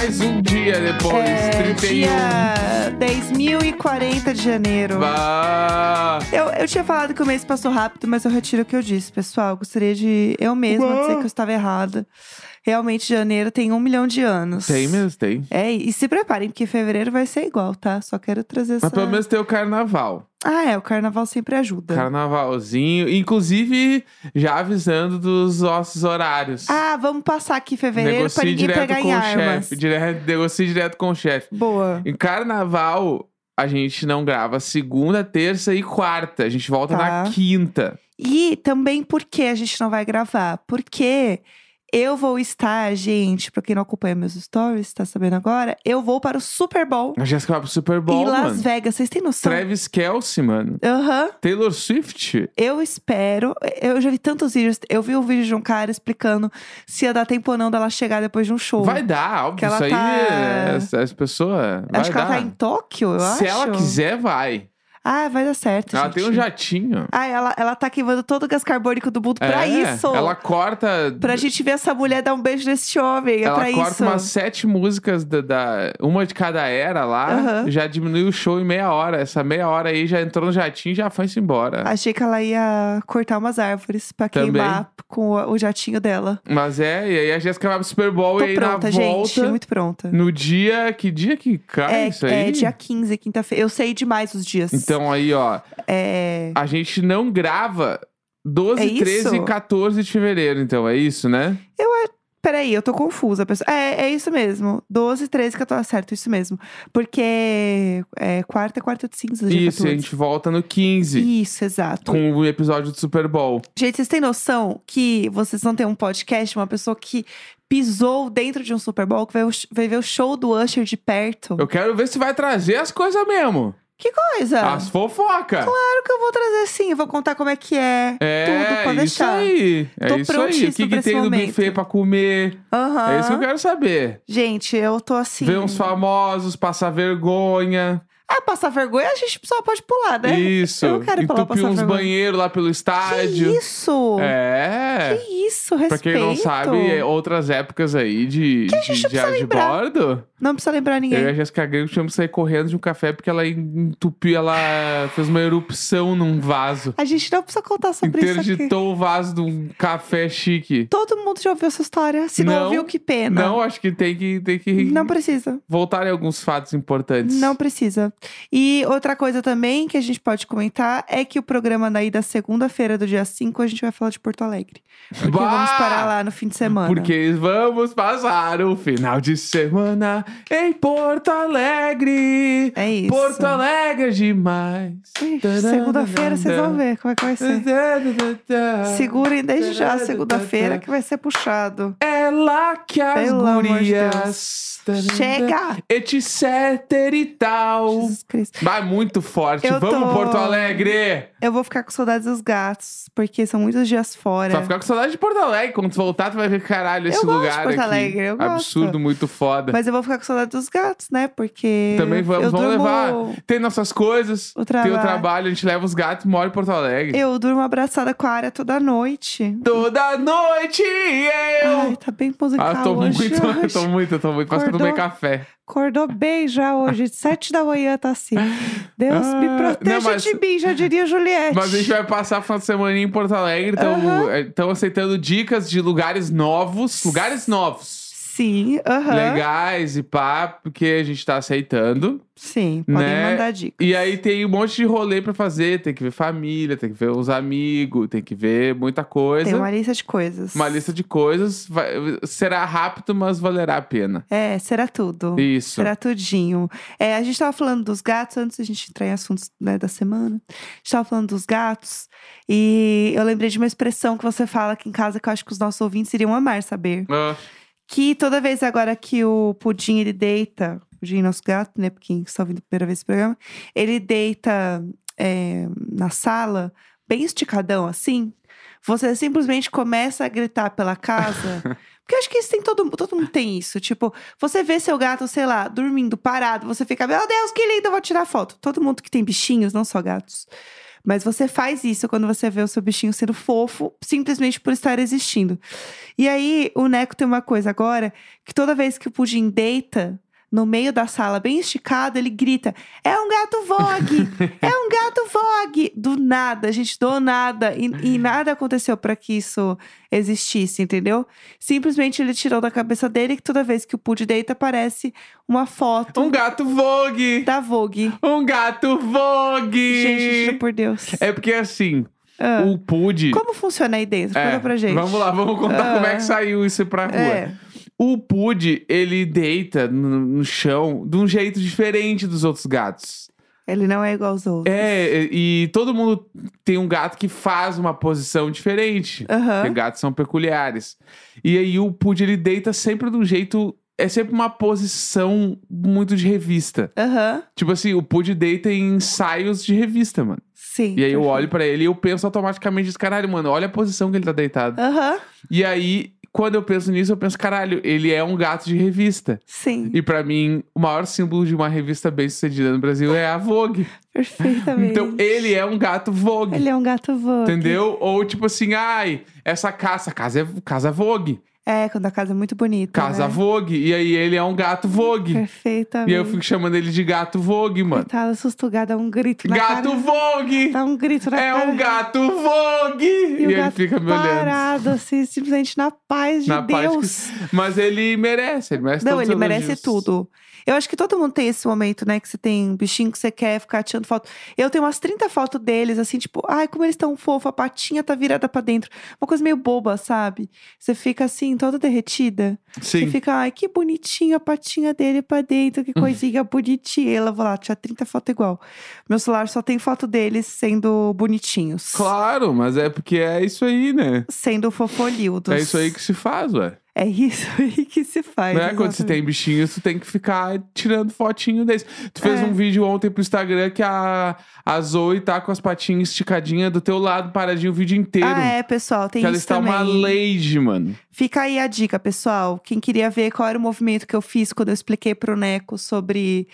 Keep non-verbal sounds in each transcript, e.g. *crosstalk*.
mais um dia depois, É, 31. Dia 10.040 de janeiro. Eu, eu tinha falado que o mês passou rápido, mas eu retiro o que eu disse, pessoal. Gostaria de eu mesma dizer que eu estava errada. Realmente, janeiro tem um milhão de anos. Tem mesmo, tem. É, e se preparem, porque fevereiro vai ser igual, tá? Só quero trazer essa... Mas pelo menos tem o carnaval. Ah, é, o carnaval sempre ajuda. Carnavalzinho. Inclusive, já avisando dos nossos horários. Ah, vamos passar aqui fevereiro pra Negocie ninguém direto pegar com em o armas. chefe. Dire... Negocie direto com o chefe. Boa. Em carnaval, a gente não grava segunda, terça e quarta. A gente volta Tá. na quinta. E também por que a gente não vai gravar? Porque eu vou estar, gente, pra quem não acompanha meus stories, tá sabendo agora? Eu vou para o Super Bowl A Jéssica vai pro Super Bowl, em Las mano. Vegas. Vocês têm noção? Travis Kelce, mano. Aham. Taylor Swift. Eu espero. Eu já vi tantos vídeos. Eu vi um vídeo de um cara explicando se ia dar tempo ou não dela chegar depois de um show. Vai dar, óbvio. Que ela Isso aí, tá- é- as pessoas. Vai Acho que dar. ela tá em Tóquio, eu Se acho. ela quiser, vai. Ah, vai dar certo. Ela gente. tem um jatinho. Ah, ela, ela tá queimando todo o gás carbônico do mundo pra É, isso. Ela corta. Pra gente ver essa mulher dar um beijo nesse homem. É ela pra corta isso. umas sete músicas da, da- uma de cada era lá, Aham. já diminui o show em meia hora. Essa meia hora aí já entrou no jatinho e já foi-se embora. Achei que ela ia cortar umas árvores pra Também. queimar com o, o jatinho dela. Mas é, e aí a Jéssica vai pro Super Bowl Tô e aí pronta, na gente. volta. Muito pronta. No dia. Que dia que cai É, isso aí? é dia 15, quinta-feira. Eu sei demais os dias. Então aí, ó, É. a gente não grava 12, É isso? 13 e 14 de fevereiro, então, é isso, né? Peraí, eu tô confusa. pessoal. É, é isso mesmo. 12, 13 que eu tô certo, isso mesmo. Porque é, quarta é quarta de cinza, isso, a 14. gente volta no 15 Isso, exato. com o episódio do Super Bowl. Gente, vocês têm noção que vocês vão ter um podcast, uma pessoa que pisou dentro de um Super Bowl, que vai, vai ver o show do Usher de perto? Eu quero ver se vai trazer as coisas mesmo. Que coisa! As fofocas. Claro que eu vou trazer sim, eu vou contar como é que é. É, tudo, pode isso deixar. aí. É Tô isso aí. O que, que tem no momento. buffet pra comer? Aham. É isso que eu quero saber. Gente, eu tô assim. Ver uns famosos, passar vergonha. Ah, passar vergonha a gente só pode pular, né? Isso. Eu não quero pra Entupir passar uns vergonha. banheiros lá pelo estádio. Que isso? É. Que isso, Pra respeito. quem não sabe, é outras épocas aí de, Que a gente de, não precisa de bordo. Não precisa lembrar Eu e ninguém. a Jéssica Grego tínhamos que sair correndo de um café porque ela entupiu, ela fez uma erupção num vaso. A gente não precisa contar sobre isso aqui. Interditou o vaso de um café chique. Todo mundo já ouviu essa história. Se não, Não, ouviu, que pena. Não, acho que tem que, tem que Não precisa. voltar em alguns fatos importantes. Não precisa. E outra coisa também que a gente pode comentar é que o programa daí da segunda-feira do dia 5 a gente vai falar de Porto Alegre. Porque Bah! vamos parar lá no fim de semana. Porque vamos passar o final de semana em Porto Alegre. É isso. Porto Alegre é demais. Segunda-feira vocês vão ver como é que vai ser. Segurem desde já segunda-feira que vai ser puxado. É lá que as Pelo amor de gurias. Chega! Etc e tal. Jesus Cristo. Vai muito forte. Eu Vamos, tô- Porto Alegre! Eu vou ficar com saudades dos gatos, porque são muitos dias fora. Tu vai ficar com saudade de Porto Alegre. Quando tu voltar, tu vai ver caralho esse Eu gosto de lugar Porto aqui. Alegre, eu gosto. Absurdo, muito foda. Mas eu vou ficar com saudade dos gatos, né? Porque. Também vamos, eu vamos durmo... levar. Tem nossas coisas, O tem o trabalho. a gente leva os gatos e mora em Porto Alegre. Eu durmo abraçada com a área toda noite. Toda noite eu. Ai, tá bem musical ah, tô hoje. muito, *laughs* eu hoje. tô muito, eu tô muito. Quase que eu tomei café. Acordou bem já hoje. Sete da manhã tá assim. Deus me Ah, proteja não, mas- de mim, já diria Juliette. Mas a gente vai passar a final de semana em Porto Alegre. Então, estão aceitando dicas de lugares novos. Lugares novos. Sim, aham. Legais e pá, porque a gente tá aceitando. Sim, podem Né? mandar dicas. E aí tem um monte de rolê pra fazer. Tem que ver família, tem que ver os amigos, tem que ver muita coisa. Tem uma lista de coisas. Uma lista de coisas. Vai- será rápido, mas valerá a pena. É, será tudo. Isso. Será tudinho. É, a gente tava falando dos gatos, antes da gente entrar em assuntos né, da semana. A gente tava falando dos gatos. E eu lembrei de uma expressão que você fala aqui em casa que eu acho que os nossos ouvintes iriam amar saber. Ah, Que toda vez agora que o Pudim ele deita, Pudim nosso gato, né? Porque está ouvindo a primeira vez esse programa, ele deita é, na sala, bem esticadão assim. Você simplesmente começa a gritar pela casa. *laughs* Porque eu acho que isso tem todo, todo mundo tem isso. Tipo, você vê seu gato, sei lá, dormindo, parado, você fica, meu Deus, que lindo, eu vou tirar foto. Todo mundo que tem bichinhos, não só gatos. Mas você faz isso quando você vê o seu bichinho sendo fofo, simplesmente por estar existindo. E aí, o Neco tem uma coisa agora, que toda vez que o Pudim deita no meio da sala, bem esticado, ele grita: É um gato Vogue! *laughs* é um gato Vogue! Do nada, gente, do nada. E, e nada aconteceu para que isso existisse, entendeu? Simplesmente ele tirou da cabeça dele que toda vez que o Pud deita, aparece uma foto Um gato Vogue! da Vogue. Um gato Vogue! Gente, juro por Deus. É porque assim, Ah, o Pude. Como funciona aí dentro? É, Conta pra gente. Vamos lá, vamos contar Ah. como é que saiu isso pra rua. É. O Pude, ele deita no, no chão de um jeito diferente dos outros gatos. Ele não é igual aos outros. É, e, e todo mundo tem um gato que faz uma posição diferente. Aham. Porque gatos são peculiares. E aí o Pude, ele deita sempre de um jeito. É sempre uma posição muito de revista. Aham. Tipo assim, o Pude deita em ensaios de revista, mano. Sim. E aí eu olho pra ele e eu penso automaticamente, caralho, mano, olha a posição que ele tá deitado. Aham. E aí, quando eu penso nisso, eu penso, caralho, ele é um gato de revista. Sim. E pra mim, o maior símbolo de uma revista bem sucedida no Brasil é a Vogue. Perfeitamente. Então, ele é um gato Vogue. Ele é um gato Vogue. Entendeu? Ou tipo assim, ai, essa casa, casa é casa Vogue. É, quando a casa é muito bonita. Casa né? Vogue. E aí ele é um gato Vogue. Perfeitamente. E eu fico chamando ele de gato Vogue, mano. Coitado, assustugado, dá um grito na Gato cara. Vogue! Dá um grito na É cara. um gato Vogue! E, E, o ele gato fica me olhando. parado, assim, simplesmente na paz de Na paz que- Deus. Mas ele merece, ele merece Não, todos ele merece tudo. Eu acho que todo mundo tem esse momento, né? Que você tem um bichinho que você quer ficar tirando foto. Eu tenho umas 30 fotos deles, assim, tipo, ai, como eles estão fofos, a patinha tá virada pra dentro. Uma coisa meio boba, sabe? Você fica assim, toda derretida. Você Sim. fica, ai, que bonitinho a patinha dele pra dentro, que coisinha bonitinha. Ela vai lá, tinha 30 fotos igual. Meu celular só tem foto deles sendo bonitinhos. Claro, mas é porque é isso aí, né? Sendo fofolildos. É isso aí que se faz, ué. É isso *laughs* aí que se faz. Não é quando você tem bichinhos, tu tem que ficar tirando fotinho desse. Tu fez É. um vídeo ontem pro Instagram que a, a Zoe tá com as patinhas esticadinhas do teu lado, paradinho o vídeo inteiro. Ah, é, pessoal, tem que ela isso está também. uma lady, mano. Fica aí a dica, pessoal. Quem queria ver qual era o movimento que eu fiz quando eu expliquei pro Neco sobre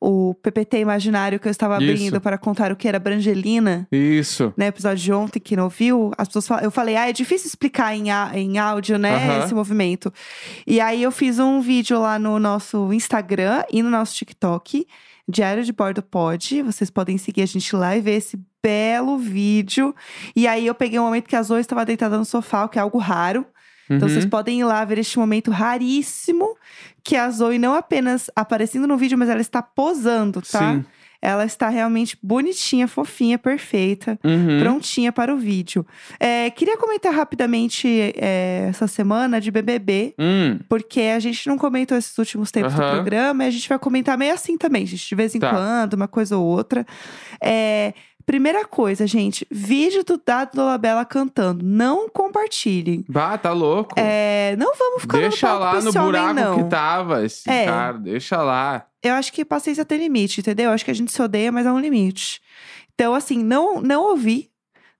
o PPT imaginário que eu estava Isso. abrindo para contar o que era Brangelina, Isso. no episódio de ontem, que não ouviu, as pessoas eu falei, ah, é difícil explicar em, á- em áudio, né, Aham. esse movimento. E aí eu fiz um vídeo lá no nosso Instagram e no nosso TikTok, Diário de Bordo Pod. Vocês podem seguir a gente lá e ver esse belo vídeo. E aí eu peguei um momento que a Zoe estava deitada no sofá, o que é algo raro. Então Uhum. vocês podem ir lá ver este momento raríssimo que a Zoe não apenas aparecendo no vídeo, mas ela está posando, tá? Sim. Ela está realmente bonitinha, fofinha, perfeita, Uhum. prontinha para o vídeo. É, queria comentar rapidamente é, essa semana de BBB, Hum, porque a gente não comentou esses últimos tempos do Aham. programa, e a gente vai comentar meio assim também, gente, de vez em Tá. quando, uma coisa ou outra. É, Primeira coisa, gente, vídeo do Dado Dolabella cantando. Não compartilhem. bah, tá louco. É, não vamos ficar deixa no palco lá no homem, buraco não. que tava esse É. cara. Deixa lá. Eu acho que paciência tem limite, entendeu? Eu acho que a gente se odeia, mas há um limite. Então, assim, não, não ouvi.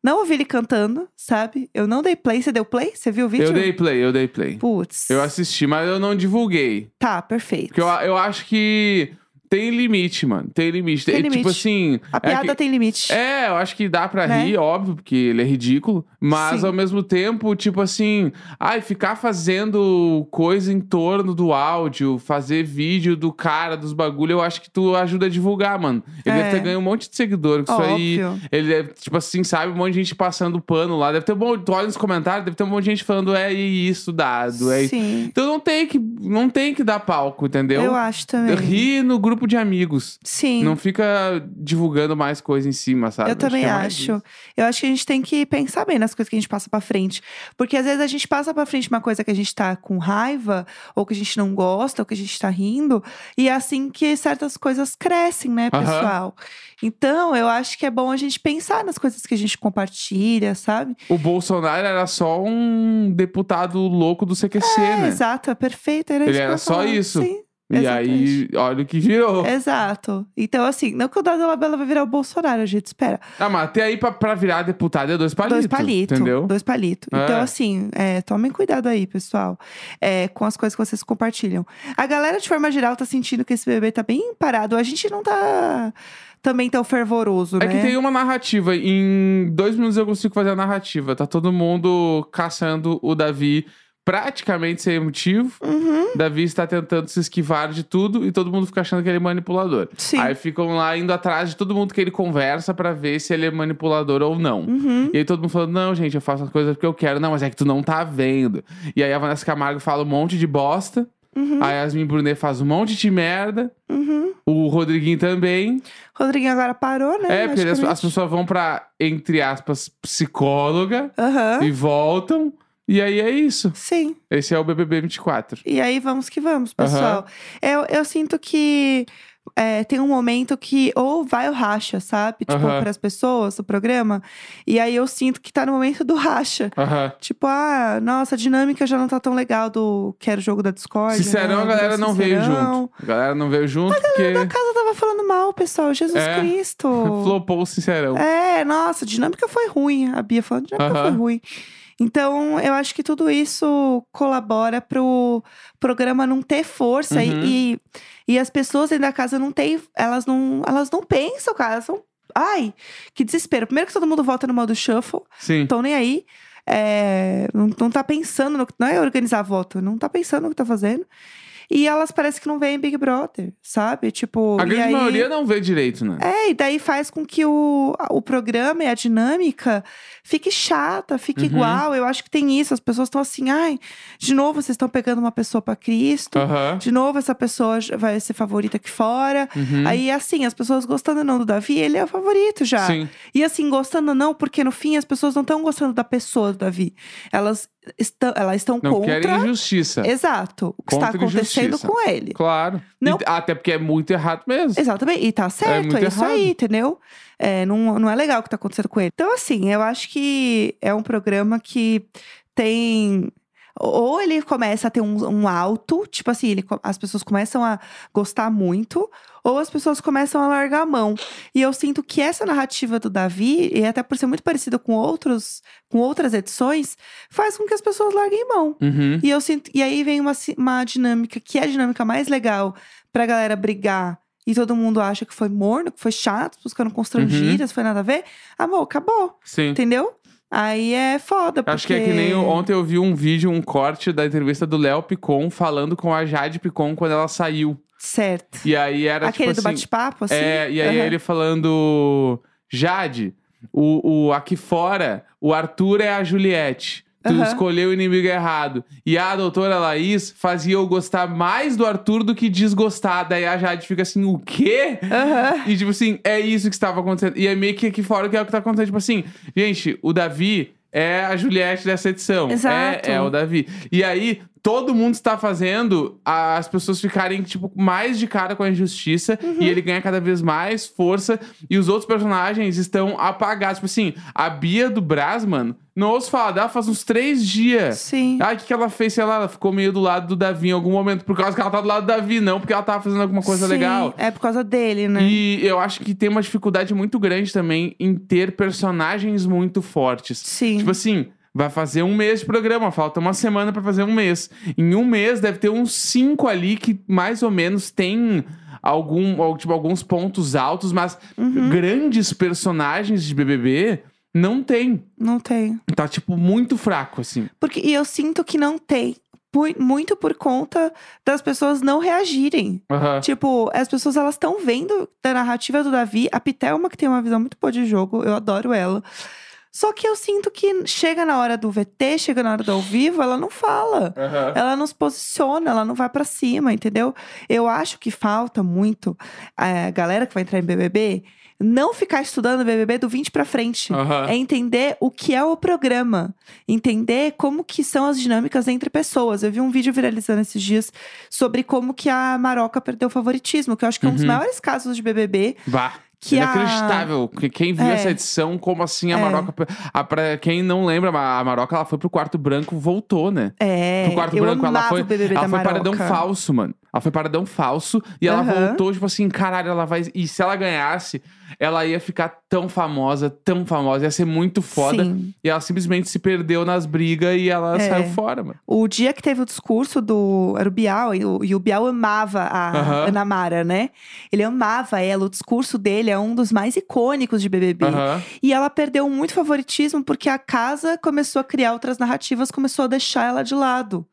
Não ouvi ele cantando, sabe? Eu não dei play. Você deu play? Você viu o vídeo? Eu dei play, eu dei play. Putz. Eu assisti, mas eu não divulguei. Tá, perfeito. Porque eu, eu acho que tem limite, mano. Tem limite. Tem É, limite. Tipo assim. A é piada que- tem limite. É, eu acho que dá pra Né? rir, óbvio, porque ele é ridículo. Mas Sim. ao mesmo tempo, tipo assim, ai, ficar fazendo coisa em torno do áudio, fazer vídeo do cara, dos bagulho, eu acho que tu ajuda a divulgar, mano. Ele É. deve ter ganho um monte de seguidor com isso aí. Ele deve, tipo assim, sabe, um monte de gente passando pano lá. Deve ter um monte, tu olha nos comentários, deve ter um monte de gente falando, é isso dado, é. Sim. Então não tem que, não tem que dar palco, entendeu? Eu acho também. Ri no grupo de amigos. Sim. Não fica divulgando mais coisa em cima, sabe? Eu também é acho. Eu acho que a gente tem que pensar bem nas coisas que a gente passa pra frente. Porque às vezes a gente passa pra frente uma coisa que a gente tá com raiva, ou que a gente não gosta, ou que a gente tá rindo, e é assim que certas coisas crescem, né, pessoal? Então, eu acho que é bom a gente pensar nas coisas que a gente compartilha, sabe? O Bolsonaro era só um deputado louco do CQC, É, né? exato, é perfeito. Era Ele era só falar. isso. Sim. E aí, olha o que virou. Exato. Então, assim, não que o Dado Labella vai virar o Bolsonaro, a gente espera. Ah, mas até aí pra, pra virar deputado é dois palitos. Dois palitos. Entendeu? Dois palitos. É. Então, assim, é, tomem cuidado aí, pessoal, é, com as coisas que vocês compartilham. A galera, de forma geral, tá sentindo que esse bebê tá bem parado. A gente não tá também tão fervoroso, É né? que tem uma narrativa. Em dois minutos eu consigo fazer a narrativa. Tá todo mundo caçando o Davi praticamente sem motivo. Uhum, Davi está tentando se esquivar de tudo e todo mundo fica achando que ele é manipulador. sim. Aí ficam lá indo atrás de todo mundo que ele conversa pra ver se ele é manipulador ou não. Uhum. E aí todo mundo falando, não, gente, eu faço as coisas porque eu quero. Não, mas é que tu não tá vendo. E aí a Vanessa Camargo fala um monte de bosta. Uhum. A Yasmin Brunet faz um monte de merda. Uhum. O Rodriguinho também. Rodriguinho agora parou, né? É, porque as, as pessoas vão pra, entre aspas, psicóloga Aham. e voltam. E aí é isso. Sim. Esse é o BBB 24. E aí vamos que vamos, pessoal. Eu, eu sinto que é, tem um momento que ou vai o racha, sabe? Tipo, Aham. para as pessoas do programa. E aí eu sinto que tá no momento do racha. Aham. Tipo, ah, nossa, a dinâmica já não tá tão legal do que era o jogo da Discord. Sincerão, né? a galera não veio junto. A galera não veio junto porque A casa tava falando mal, pessoal. Jesus É. Cristo. *laughs* flopou o Sincerão. É, nossa, a dinâmica foi ruim. A Bia falando, a dinâmica foi ruim. Então, eu acho que tudo isso colabora pro programa não ter força e- Uhum. e, e as pessoas dentro da casa não têm, elas não, elas não pensam, cara. Elas são, ai, que desespero. Primeiro que todo mundo volta no modo shuffle, Sim. estão nem aí. É, não, não tá pensando, no, que- não é organizar voto, não tá pensando no que tá fazendo. E elas parecem que não veem Big Brother, sabe? Tipo, A grande aí... maioria não vê direito, né? É, e daí faz com que o, o programa e a dinâmica fique chata, fique Uhum. igual. Eu acho que tem isso. As pessoas estão assim, ai, de novo vocês estão pegando uma pessoa pra Cristo. Aham. De novo essa pessoa vai ser favorita aqui fora. Uhum. Aí, assim, as pessoas gostando ou não do Davi, ele é o favorito já. Sim. E assim, gostando ou não, porque no fim as pessoas não estão gostando da pessoa do Davi. Elas estão, elas estão Não contra. querem injustiça. Exato. O que está acontecendo injustiça. com ele. Claro. Não- E- até porque é muito errado mesmo. Exatamente, e tá certo, muito é, isso errado. aí, entendeu? É, não, não é legal o que tá acontecendo com ele. Então, assim, eu acho que é um programa que tem. Ou ele começa a ter um, um alto, tipo assim, ele, as pessoas começam a gostar muito, ou as pessoas começam a largar a mão. E eu sinto que essa narrativa do Davi, e até por ser muito parecida com outros, com outras edições, faz com que as pessoas larguem mão. Uhum. E eu sinto, e aí vem uma, uma dinâmica que é a dinâmica mais legal pra galera brigar. E todo mundo acha que foi morno, que foi chato, buscando constrangidas, foi nada a ver. Amor, acabou, Sim. entendeu? Aí é foda, porque... Acho que é que nem ontem eu vi um vídeo, um corte da entrevista do Léo Picon falando com a Jade Picon quando ela saiu. Certo. E aí era Aquele tipo do assim. bate-papo, assim? É, e aí Aham. ele falando: Jade, o, o, aqui fora, o Arthur é a Juliette. Tu Aham. escolheu o inimigo errado. E a doutora Laís fazia eu gostar mais do Arthur do que desgostar. Daí a Jade fica assim: o quê? Aham. E, tipo assim, é isso que estava acontecendo. E é meio que aqui fora que é o que tá acontecendo. Tipo assim, gente, o Davi é a Juliette dessa edição. Exato. É, é o Davi. E aí, todo mundo está fazendo as pessoas ficarem, tipo, mais de cara com a injustiça. Uhum. E ele ganha cada vez mais força. E os outros personagens estão apagados. Tipo assim, a Bia do Brasman, não ouço falar dela faz uns três dias. Sim. Ah, o que, que ela fez? Sei lá, ela ficou meio do lado do Davi em algum momento. Por causa que ela tá do lado do Davi, não porque ela tava fazendo alguma coisa Sim, legal. É por causa dele, né? E eu acho que tem uma dificuldade muito grande também em ter personagens muito fortes. Sim. Tipo assim, vai fazer um mês de programa, falta uma semana pra fazer um mês. Em um mês deve ter uns cinco ali que mais ou menos tem algum, tipo, alguns pontos altos, mas Uhum. grandes personagens de BBB não tem. Não tem. Tá, tipo, muito fraco, assim. Porque, e eu sinto que não tem. Muito por conta das pessoas não reagirem. Aham. Tipo, as pessoas elas estão vendo da narrativa do Davi. A Pitelma, que tem uma visão muito boa de jogo, eu adoro ela. Só que eu sinto que chega na hora do VT, chega na hora do ao vivo, ela não fala. Aham. Ela não se posiciona, ela não vai pra cima, entendeu? Eu acho que falta muito a galera que vai entrar em BBB não ficar estudando BBB do 20 pra frente. Aham. É entender o que é o programa, entender como que são as dinâmicas entre pessoas. Eu vi um vídeo viralizando esses dias sobre como que a Maroca perdeu o favoritismo, que eu acho que é um dos Uhum. maiores casos de BBB. Bah. Que a- Inacreditável. Que Quem viu É. essa edição, como assim a É. Maroca. A, pra quem não lembra, a Maroca ela foi pro quarto branco, voltou, né? É, Pro quarto eu branco, ela foi, o BBB ela foi Maroca. paredão falso, mano. Ela foi paredão falso e ela Aham. voltou, tipo assim, caralho, ela vai. E se ela ganhasse, ela ia ficar tão famosa, tão famosa, ia ser muito foda. Sim. E ela simplesmente se perdeu nas brigas e ela É. saiu fora, mano. O dia que teve o discurso do. Era o Bial, e o, e o Bial amava a Aham. Ana Mara, né? Ele amava ela, o discurso dele é um dos mais icônicos de BBB. Aham. E ela perdeu muito favoritismo porque a casa começou a criar outras narrativas, começou a deixar ela de lado.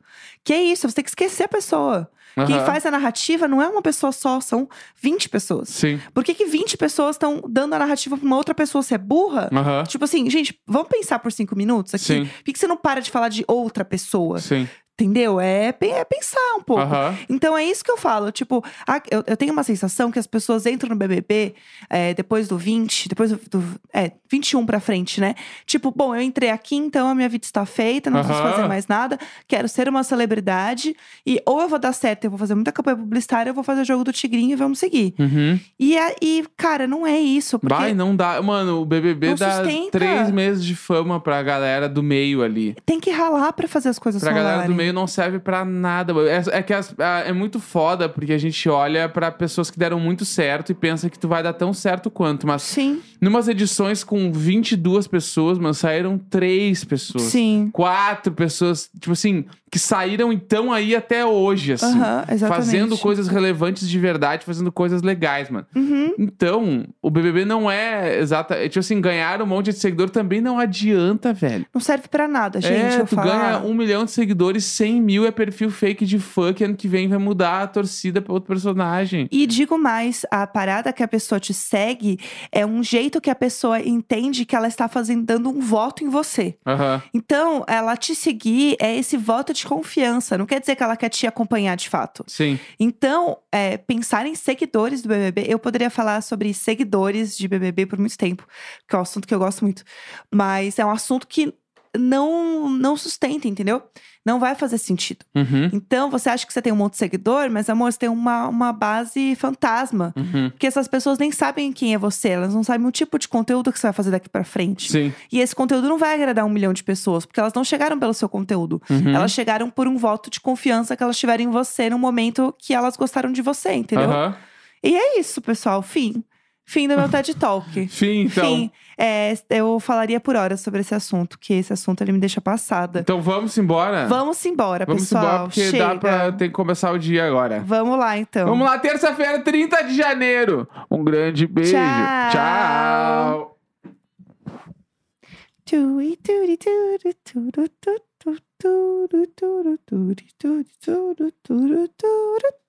Que é isso, você tem que esquecer a pessoa. Quem aham. faz a narrativa não é uma pessoa só, são 20 pessoas. Sim. Por que, que 20 pessoas estão dando a narrativa pra uma outra pessoa? Você é burra? Aham. Tipo assim, gente, vamos pensar por cinco minutos aqui? Sim. Por que, que você não para de falar de outra pessoa? Sim. Entendeu? É, é pensar um pouco. Aham. Então é isso que eu falo. Tipo, a- eu, eu tenho uma sensação que as pessoas entram no BBB é, depois do 20, depois do, do. É, 21 pra frente, né? Tipo, bom, eu entrei aqui, então a minha vida está feita, não preciso Aham. fazer mais nada. Quero ser uma celebridade. E ou eu vou dar certo, eu vou fazer muita campanha publicitária, eu vou fazer jogo do Tigrinho e vamos seguir. Uhum. E, é- e cara, não é isso. Porque Vai, não dá. Mano, o BBB dá sustenta. três meses de fama pra galera do meio ali. tem que ralar pra fazer as coisas Pra galera do meio não serve pra nada. É, é que as- a- é muito foda, porque a gente olha pra pessoas que deram muito certo e pensa que tu vai dar tão certo quanto. Mas Sim, numas edições com 22 pessoas, mano, saíram três pessoas. sim. Quatro pessoas, tipo assim, que saíram então aí até hoje, assim. Fazendo coisas relevantes de verdade, fazendo coisas legais, mano. Uhum. Então, o BBB não é exata. é, Tipo assim, ganhar um monte de seguidor também não adianta, velho. Não serve pra nada, gente. é, tu falar. ganha um milhão de seguidores, 100 mil é perfil fake de fã que ano que vem vai mudar a torcida pra outro personagem. E digo mais, a parada que a pessoa te segue é um jeito que a pessoa entende que ela está fazendo, dando um voto em você. Então, ela te seguir é esse voto de confiança. Não quer dizer que ela quer te acompanhar de fato. Sim. Então, é, pensar em seguidores do BBB, eu poderia falar sobre seguidores de BBB por muito tempo, que é um assunto que eu gosto muito. Mas é um assunto que não, não sustenta, entendeu? Não vai fazer sentido. Uhum. Então, você acha que você tem um monte de seguidor, mas amor, você tem uma, uma base fantasma. Uhum. Porque essas pessoas nem sabem quem é você, elas não sabem o tipo de conteúdo que você vai fazer daqui pra frente. Sim. E esse conteúdo não vai agradar um milhão de pessoas, porque elas não chegaram pelo seu conteúdo. Uhum. Elas chegaram por um voto de confiança que elas tiveram em você no momento que elas gostaram de você, entendeu? E é isso, pessoal. Fim. Fim do meu TED Talk. *laughs* Fim, então. Fim. É, eu falaria por horas sobre esse assunto, que esse assunto ele me deixa passada. Então vamos embora? Vamos embora, Vamos pessoal. embora, porque Chega. dá pra. Tem que começar o dia agora. Vamos lá, então. Vamos lá, terça-feira, 30 de janeiro. Um grande beijo. Tchau. Tchau.